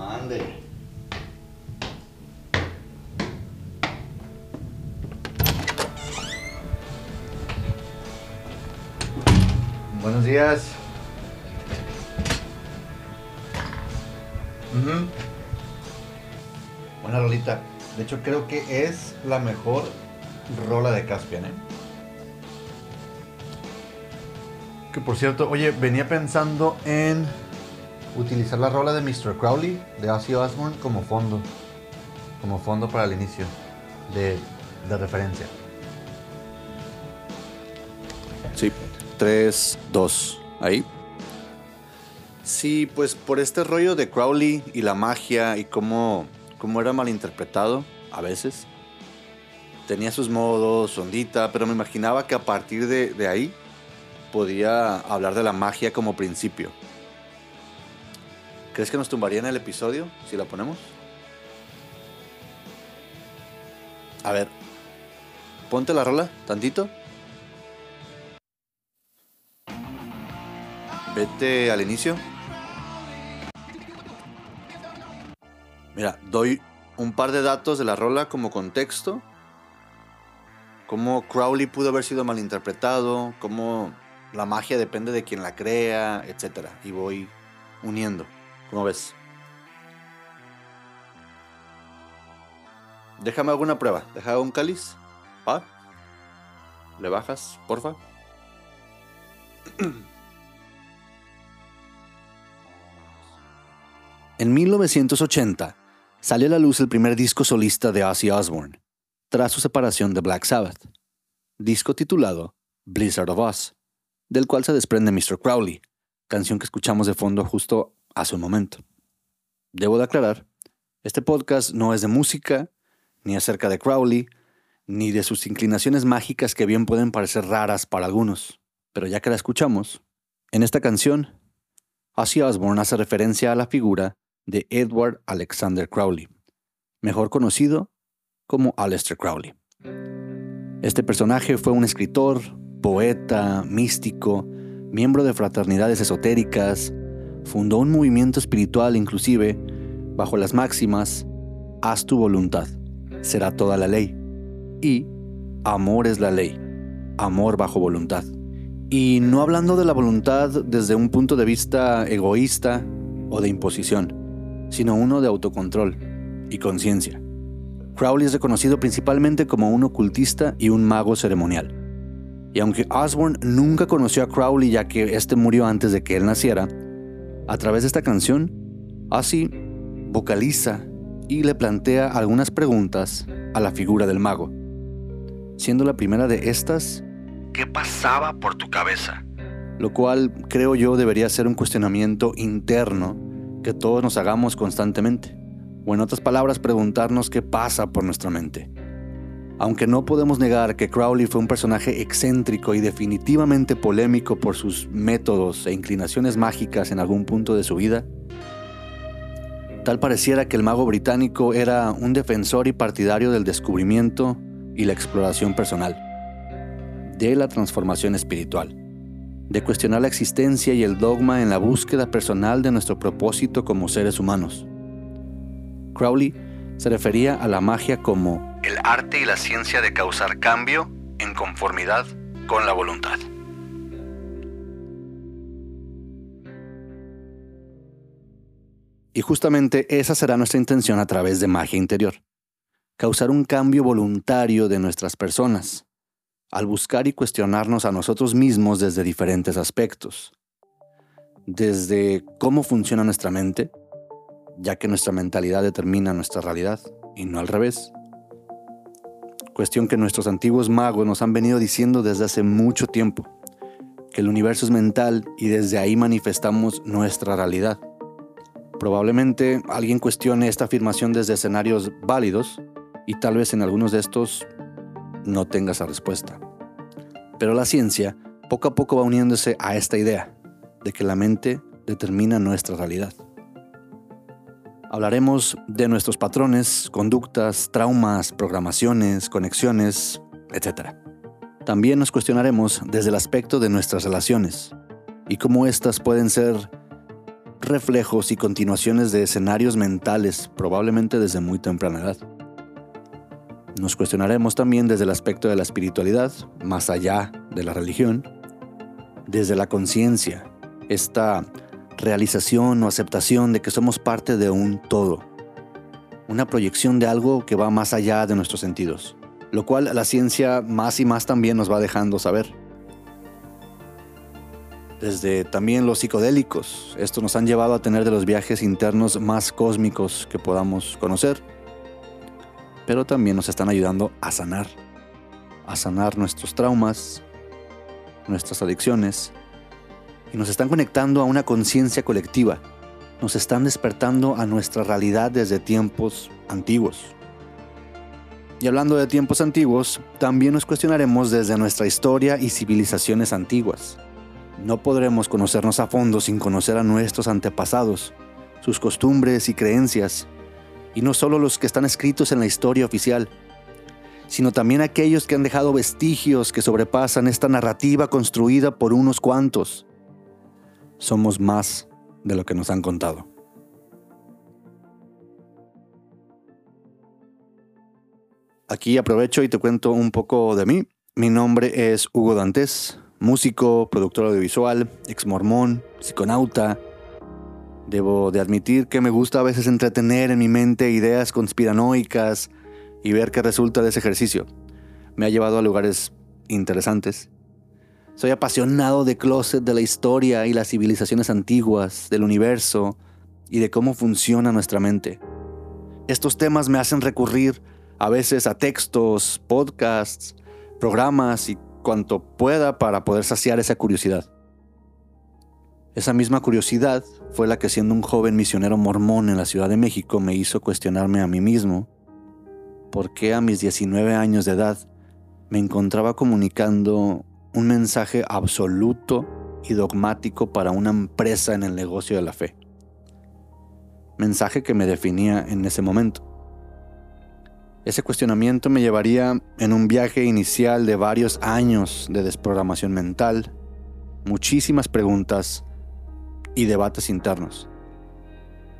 Mande. Buenos días. Uh. Buena rolita. De hecho, creo que es la mejor rola de Caspian, ¿eh? Que por cierto, oye, venía pensando en utilizar la rola de Mr. Crowley de Ozzy Osbourne como fondo. Como fondo para el inicio de, de referencia. Sí, 3, 2, ahí. Sí, pues por este rollo de Crowley y la magia y cómo, cómo era malinterpretado a veces. Tenía sus modos, ondita, pero me imaginaba que a partir de ahí podía hablar de la magia como principio. ¿Crees que nos tumbaría en el episodio si la ponemos? A ver, ponte la rola, tantito. Vete al inicio. Mira, doy un par de datos de la rola como contexto. Cómo Crowley pudo haber sido malinterpretado, cómo la magia depende de quien la crea, etc. Y voy uniendo. ¿Cómo ves? Déjame alguna prueba. Deja un cáliz. ¿Va? ¿Le bajas, porfa? En 1980 salió a la luz el primer disco solista de Ozzy Osbourne, tras su separación de Black Sabbath, disco titulado Blizzard of Oz, del cual se desprende Mr. Crowley, canción que escuchamos de fondo justo hace un momento. Debo de aclarar, este podcast no es de música, ni acerca de Crowley, ni de sus inclinaciones mágicas que bien pueden parecer raras para algunos, pero ya que la escuchamos, en esta canción, Ozzy Osbourne hace referencia a la figura de Edward Alexander Crowley, mejor conocido como Aleister Crowley. Este personaje fue un escritor, poeta, místico, miembro de fraternidades esotéricas, fundó un movimiento espiritual inclusive bajo las máximas Haz tu voluntad, será toda la ley y Amor es la ley, amor bajo voluntad. Y no hablando de la voluntad desde un punto de vista egoísta o de imposición, sino uno de autocontrol y conciencia. Crowley es reconocido principalmente como un ocultista y un mago ceremonial. Y aunque Osborne nunca conoció a Crowley ya que éste murió antes de que él naciera, a través de esta canción, Ozzy vocaliza y le plantea algunas preguntas a la figura del mago. Siendo la primera de estas, ¿qué pasaba por tu cabeza? Lo cual creo yo debería ser un cuestionamiento interno que todos nos hagamos constantemente. O en otras palabras, preguntarnos qué pasa por nuestra mente. Aunque no podemos negar que Crowley fue un personaje excéntrico y definitivamente polémico por sus métodos e inclinaciones mágicas en algún punto de su vida, tal pareciera que el mago británico era un defensor y partidario del descubrimiento y la exploración personal, de la transformación espiritual, de cuestionar la existencia y el dogma en la búsqueda personal de nuestro propósito como seres humanos. Crowley se refería a la magia como el arte y la ciencia de causar cambio en conformidad con la voluntad. Y justamente esa será nuestra intención a través de magia interior. Causar un cambio voluntario de nuestras personas, al buscar y cuestionarnos a nosotros mismos desde diferentes aspectos. Desde cómo funciona nuestra mente, ya que nuestra mentalidad determina nuestra realidad y no al revés. Cuestión que nuestros antiguos magos nos han venido diciendo desde hace mucho tiempo, que el universo es mental y desde ahí manifestamos nuestra realidad. Probablemente alguien cuestione esta afirmación desde escenarios válidos y tal vez en algunos de estos no tenga esa respuesta. Pero la ciencia poco a poco va uniéndose a esta idea de que la mente determina nuestra realidad. Hablaremos de nuestros patrones, conductas, traumas, programaciones, conexiones, etc. También nos cuestionaremos desde el aspecto de nuestras relaciones y cómo éstas pueden ser reflejos y continuaciones de escenarios mentales, probablemente desde muy temprana edad. Nos cuestionaremos también desde el aspecto de la espiritualidad, más allá de la religión, desde la conciencia, esta realización o aceptación de que somos parte de un todo, una proyección de algo que va más allá de nuestros sentidos, lo cual la ciencia más y más también nos va dejando saber. Desde también los psicodélicos, estos nos han llevado a tener de los viajes internos más cósmicos que podamos conocer, pero también nos están ayudando a sanar, a sanar nuestros traumas, nuestras adicciones, y nos están conectando a una conciencia colectiva, nos están despertando a nuestra realidad desde tiempos antiguos. Y hablando de tiempos antiguos, también nos cuestionaremos desde nuestra historia y civilizaciones antiguas. No podremos conocernos a fondo sin conocer a nuestros antepasados, sus costumbres y creencias, y no solo los que están escritos en la historia oficial, sino también aquellos que han dejado vestigios que sobrepasan esta narrativa construida por unos cuantos. Somos más de lo que nos han contado. Aquí aprovecho y te cuento un poco de mí. Mi nombre es Hugo Dantes, músico, productor audiovisual, ex mormón, psiconauta. Debo de admitir que me gusta a veces entretener en mi mente ideas conspiranoicas y ver qué resulta de ese ejercicio. Me ha llevado a lugares interesantes. Soy apasionado de closet de la historia y las civilizaciones antiguas, del universo y de cómo funciona nuestra mente. Estos temas me hacen recurrir a veces a textos, podcasts, programas y cuanto pueda para poder saciar esa curiosidad. Esa misma curiosidad fue la que siendo un joven misionero mormón en la Ciudad de México me hizo cuestionarme a mí mismo por qué a mis 19 años de edad me encontraba comunicando un mensaje absoluto y dogmático para una empresa en el negocio de la fe. Mensaje que me definía en ese momento. Ese cuestionamiento me llevaría en un viaje inicial de varios años de desprogramación mental, muchísimas preguntas y debates internos.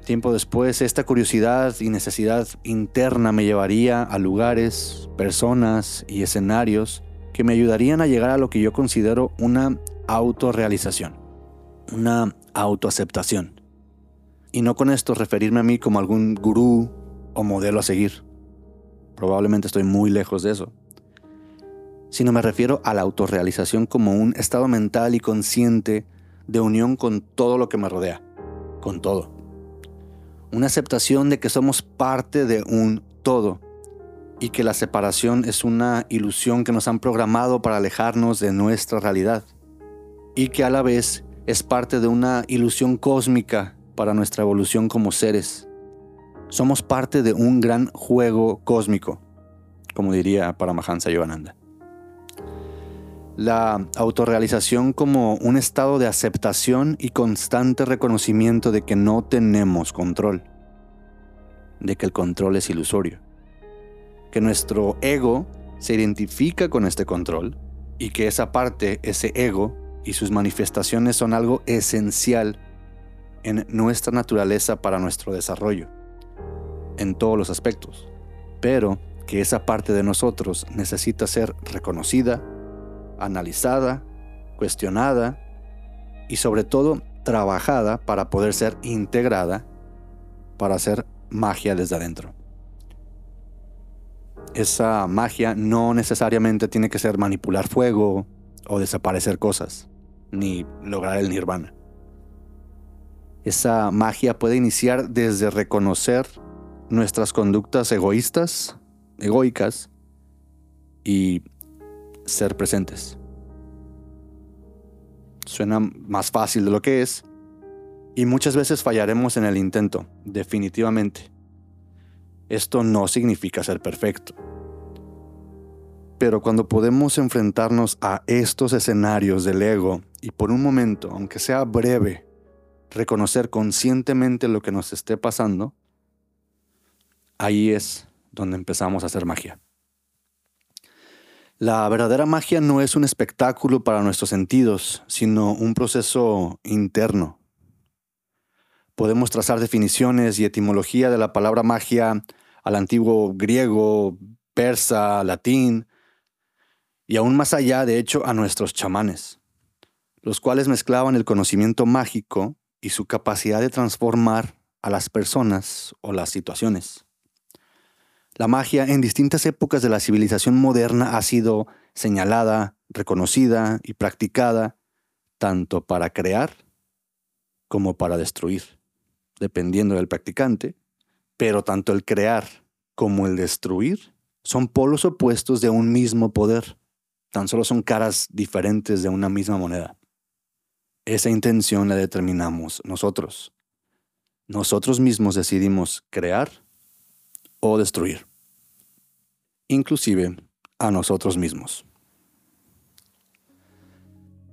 Tiempo después, esta curiosidad y necesidad interna me llevaría a lugares, personas y escenarios que me ayudarían a llegar a lo que yo considero una autorrealización, una autoaceptación. Y no con esto referirme a mí como algún gurú o modelo a seguir probablemente estoy muy lejos de eso, sino me refiero a la autorrealización como un estado mental y consciente de unión con todo lo que me rodea, con todo. Una aceptación de que somos parte de un todo y que la separación es una ilusión que nos han programado para alejarnos de nuestra realidad y que a la vez es parte de una ilusión cósmica para nuestra evolución como seres somos parte de un gran juego cósmico, como diría Paramahansa Yogananda. La autorrealización como un estado de aceptación y constante reconocimiento de que no tenemos control, de que el control es ilusorio, que nuestro ego se identifica con este control y que esa parte, ese ego y sus manifestaciones son algo esencial en nuestra naturaleza para nuestro desarrollo en todos los aspectos, pero que esa parte de nosotros necesita ser reconocida, analizada, cuestionada y sobre todo trabajada para poder ser integrada para hacer magia desde adentro. Esa magia no necesariamente tiene que ser manipular fuego o desaparecer cosas, ni lograr el nirvana. Esa magia puede iniciar desde reconocer nuestras conductas egoístas, egoicas y ser presentes. Suena más fácil de lo que es y muchas veces fallaremos en el intento, definitivamente. Esto no significa ser perfecto. Pero cuando podemos enfrentarnos a estos escenarios del ego y por un momento, aunque sea breve, reconocer conscientemente lo que nos esté pasando, ahí es donde empezamos a hacer magia. La verdadera magia no es un espectáculo para nuestros sentidos, sino un proceso interno. Podemos trazar definiciones y etimología de la palabra magia al antiguo griego, persa, latín, y aún más allá, de hecho, a nuestros chamanes. los cuales mezclaban el conocimiento mágico y su capacidad de transformar a las personas o las situaciones. La magia en distintas épocas de la civilización moderna ha sido señalada, reconocida y practicada tanto para crear como para destruir, dependiendo del practicante, pero tanto el crear como el destruir son polos opuestos de un mismo poder, tan solo son caras diferentes de una misma moneda. Esa intención la determinamos nosotros. Nosotros mismos decidimos crear o destruir, inclusive a nosotros mismos.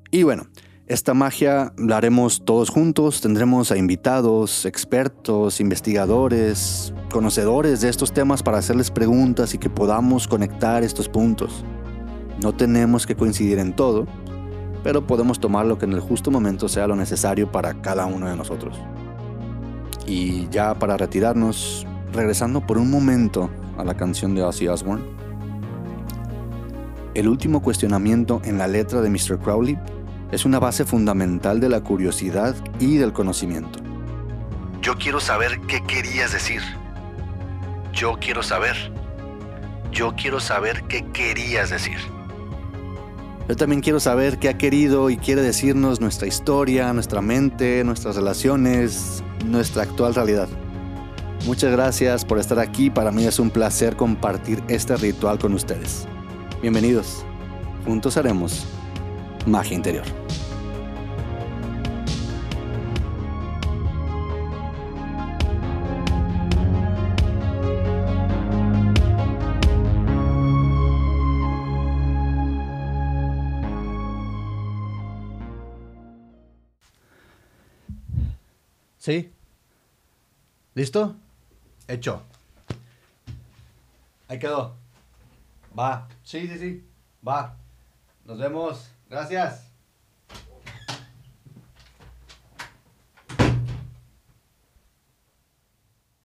Y bueno, esta magia la haremos todos juntos, tendremos a invitados, expertos, investigadores, conocedores de estos temas para hacerles preguntas y que podamos conectar estos puntos. No tenemos que coincidir en todo, pero podemos tomar lo que en el justo momento sea lo necesario para cada uno de nosotros. Y ya para retirarnos, regresando por un momento a la canción de Ozzy Osbourne, el último cuestionamiento en la letra de Mr. Crowley es una base fundamental de la curiosidad y del conocimiento. Yo quiero saber qué querías decir. Yo quiero saber. Yo quiero saber qué querías decir. Yo también quiero saber qué ha querido y quiere decirnos nuestra historia, nuestra mente, nuestras relaciones, nuestra actual realidad. Muchas gracias por estar aquí. Para mí es un placer compartir este ritual con ustedes. Bienvenidos. Juntos haremos magia interior. ¿Sí? ¿Listo? Hecho. Ahí quedó. Va. Sí, sí, sí. Va. Nos vemos. Gracias.